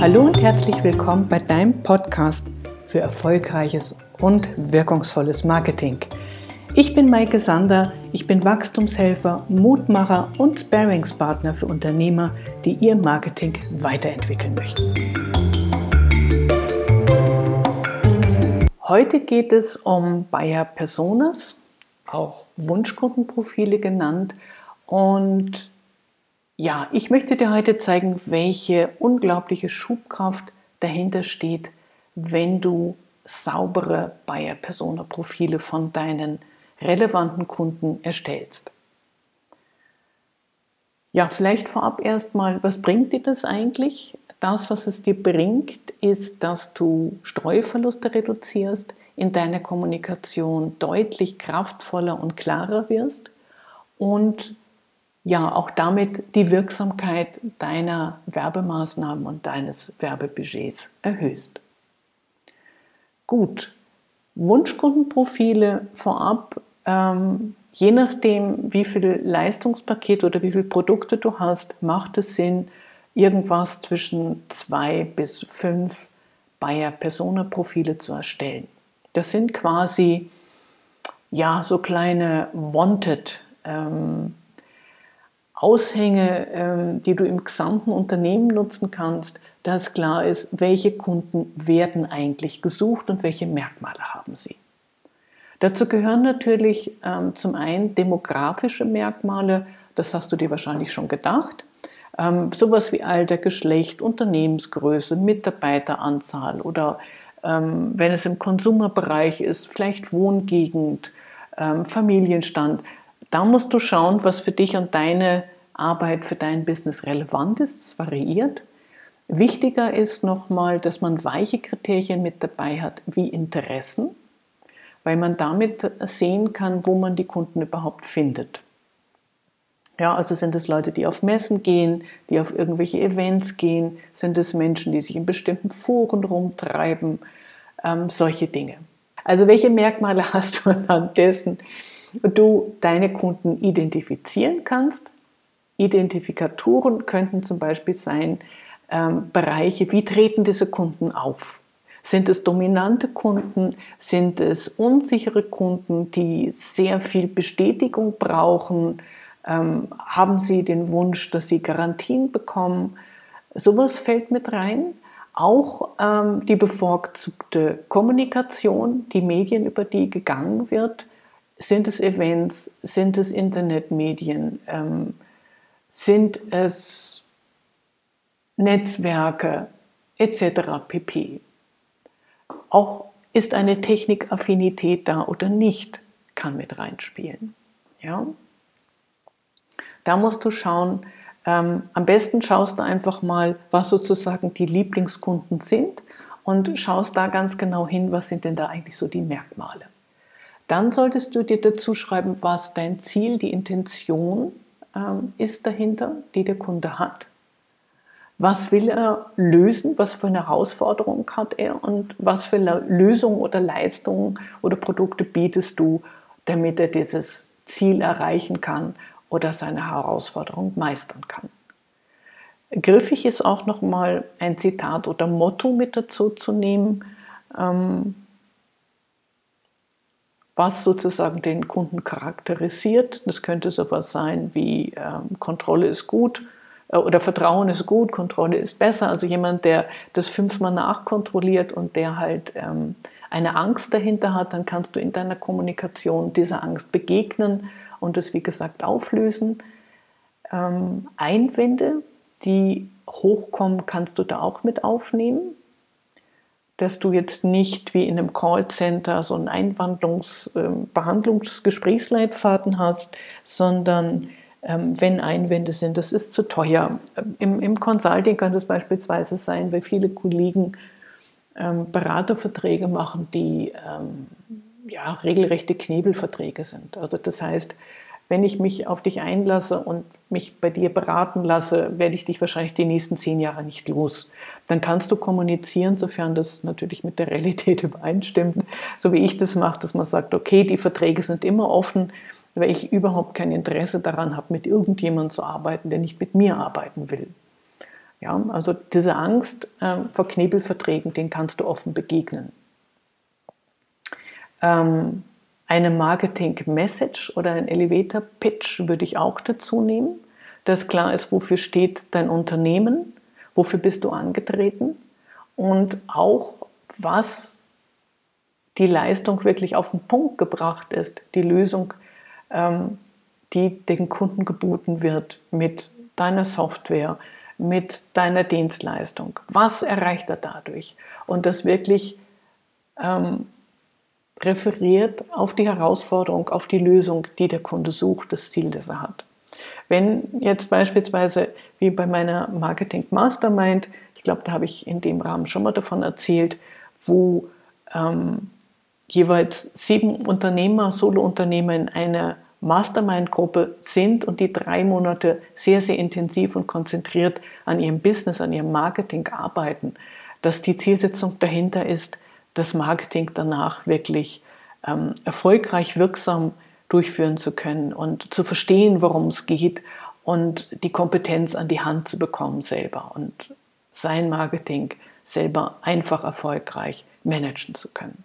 Hallo und herzlich willkommen bei deinem Podcast für erfolgreiches und wirkungsvolles Marketing. Ich bin Maike Sander, ich bin Wachstumshelfer, Mutmacher und Sparingspartner für Unternehmer, die ihr Marketing weiterentwickeln möchten. Heute geht es um Buyer Personas, auch Wunschkundenprofile genannt. Und ja, ich möchte dir heute zeigen, welche unglaubliche Schubkraft dahinter steht, wenn du saubere Buyer-Persona-Profile von deinen relevanten Kunden erstellst. Ja, vielleicht vorab erstmal, was bringt dir das eigentlich? Das, was es dir bringt, ist, dass du Streuverluste reduzierst, in deiner Kommunikation deutlich kraftvoller und klarer wirst und ja, auch damit die Wirksamkeit deiner Werbemaßnahmen und deines Werbebudgets erhöhst. Gut, Wunschkundenprofile vorab, ähm, je nachdem, wie viel Leistungspaket oder wie viele Produkte du hast, macht es Sinn, irgendwas zwischen zwei bis fünf Buyer-Persona-Profile zu erstellen. Das sind quasi ja so kleine Wanted ähm, Aushänge, ähm, die du im gesamten Unternehmen nutzen kannst, dass klar ist, welche Kunden werden eigentlich gesucht und welche Merkmale haben sie. Dazu gehören natürlich ähm, zum einen demografische Merkmale, das hast du dir wahrscheinlich schon gedacht. Ähm, sowas wie Alter, Geschlecht, Unternehmensgröße, Mitarbeiteranzahl oder wenn es im Konsumerbereich ist, vielleicht Wohngegend, Familienstand. Da musst du schauen, was für dich und deine Arbeit, für dein Business relevant ist. Das variiert. Wichtiger ist nochmal, dass man weiche Kriterien mit dabei hat, wie Interessen, weil man damit sehen kann, wo man die Kunden überhaupt findet. Ja, also sind es Leute, die auf Messen gehen, die auf irgendwelche Events gehen, sind es Menschen, die sich in bestimmten Foren rumtreiben, ähm, solche Dinge. Also welche Merkmale hast du anhand dessen du deine Kunden identifizieren kannst? Identifikatoren könnten zum Beispiel sein ähm, Bereiche, wie treten diese Kunden auf? Sind es dominante Kunden? Sind es unsichere Kunden, die sehr viel Bestätigung brauchen? Ähm, haben Sie den Wunsch, dass Sie Garantien bekommen? Sowas fällt mit rein. Auch ähm, die bevorzugte Kommunikation, die Medien, über die gegangen wird. Sind es Events? Sind es Internetmedien? Ähm, sind es Netzwerke etc. pp. Auch ist eine Technikaffinität da oder nicht, kann mit reinspielen. Ja? Da musst du schauen, ähm, am besten schaust du einfach mal, was sozusagen die Lieblingskunden sind und schaust da ganz genau hin, was sind denn da eigentlich so die Merkmale. Dann solltest du dir dazu schreiben, was dein Ziel, die Intention ähm, ist dahinter, die der Kunde hat. Was will er lösen? Was für eine Herausforderung hat er? Und was für Lösungen oder Leistungen oder Produkte bietest du, damit er dieses Ziel erreichen kann oder seine Herausforderung meistern kann. Griffig ist auch nochmal ein Zitat oder Motto mit dazu zu nehmen, ähm, was sozusagen den Kunden charakterisiert. Das könnte sowas sein wie ähm, Kontrolle ist gut äh, oder Vertrauen ist gut, Kontrolle ist besser. Also jemand, der das fünfmal nachkontrolliert und der halt ähm, eine Angst dahinter hat, dann kannst du in deiner Kommunikation dieser Angst begegnen und das, wie gesagt, auflösen. Ähm, Einwände, die hochkommen, kannst du da auch mit aufnehmen. Dass du jetzt nicht wie in einem Callcenter so einen Einwandlungs-, äh, Behandlungsgesprächsleitfaden hast, sondern ähm, wenn Einwände sind, das ist zu teuer. Im, Im Consulting kann das beispielsweise sein, weil viele Kollegen ähm, Beraterverträge machen, die ähm, ja, regelrechte Knebelverträge sind. Also das heißt, wenn ich mich auf dich einlasse und mich bei dir beraten lasse, werde ich dich wahrscheinlich die nächsten zehn Jahre nicht los. Dann kannst du kommunizieren, sofern das natürlich mit der Realität übereinstimmt, so wie ich das mache, dass man sagt, okay, die Verträge sind immer offen, weil ich überhaupt kein Interesse daran habe, mit irgendjemandem zu arbeiten, der nicht mit mir arbeiten will. Ja, also diese Angst äh, vor Knebelverträgen, den kannst du offen begegnen. Ähm, eine Marketing-Message oder ein Elevator-Pitch würde ich auch dazu nehmen, dass klar ist, wofür steht dein Unternehmen, wofür bist du angetreten und auch, was die Leistung wirklich auf den Punkt gebracht ist, die Lösung, ähm, die den Kunden geboten wird mit deiner Software, mit deiner Dienstleistung. Was erreicht er dadurch? Und das wirklich ähm, referiert auf die Herausforderung, auf die Lösung, die der Kunde sucht, das Ziel, das er hat. Wenn jetzt beispielsweise wie bei meiner Marketing Mastermind, ich glaube, da habe ich in dem Rahmen schon mal davon erzählt, wo ähm, jeweils sieben Unternehmer, Solo-Unternehmer in einer Mastermind-Gruppe sind und die drei Monate sehr, sehr intensiv und konzentriert an ihrem Business, an ihrem Marketing arbeiten, dass die Zielsetzung dahinter ist, das Marketing danach wirklich ähm, erfolgreich, wirksam durchführen zu können und zu verstehen, worum es geht und die Kompetenz an die Hand zu bekommen selber und sein Marketing selber einfach erfolgreich managen zu können.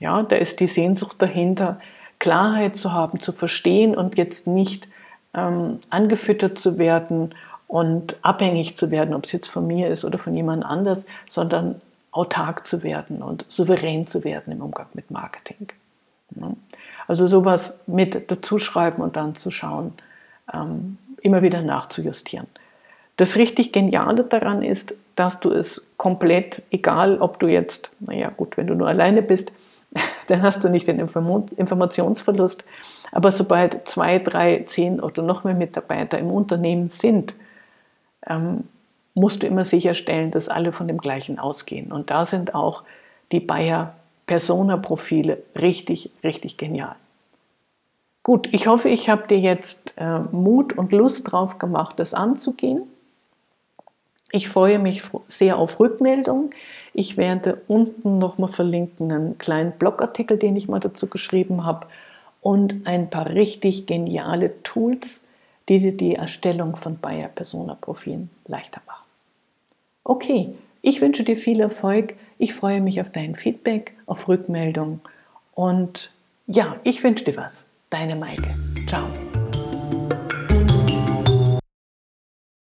Ja, da ist die Sehnsucht dahinter, Klarheit zu haben, zu verstehen und jetzt nicht ähm, angefüttert zu werden und abhängig zu werden, ob es jetzt von mir ist oder von jemand anders, sondern autark zu werden und souverän zu werden im Umgang mit Marketing. Also sowas mit dazuschreiben und dann zu schauen, ähm, immer wieder nachzujustieren. Das richtig Geniale daran ist, dass du es komplett, egal ob du jetzt, naja gut, wenn du nur alleine bist, dann hast du nicht den Informationsverlust. Aber sobald zwei, drei, zehn oder noch mehr Mitarbeiter im Unternehmen sind, ähm, musst du immer sicherstellen, dass alle von dem Gleichen ausgehen. Und da sind auch die Bayer Persona-Profile richtig, richtig genial. Gut, ich hoffe, ich habe dir jetzt äh, Mut und Lust drauf gemacht, das anzugehen. Ich freue mich sehr auf Rückmeldungen. Ich werde unten nochmal verlinken einen kleinen Blogartikel, den ich mal dazu geschrieben habe und ein paar richtig geniale Tools, die dir die Erstellung von Bayer Persona Profilen leichter machen. Okay, ich wünsche dir viel Erfolg. Ich freue mich auf dein Feedback, auf Rückmeldung und ja, ich wünsche dir was. Deine Maike. Ciao.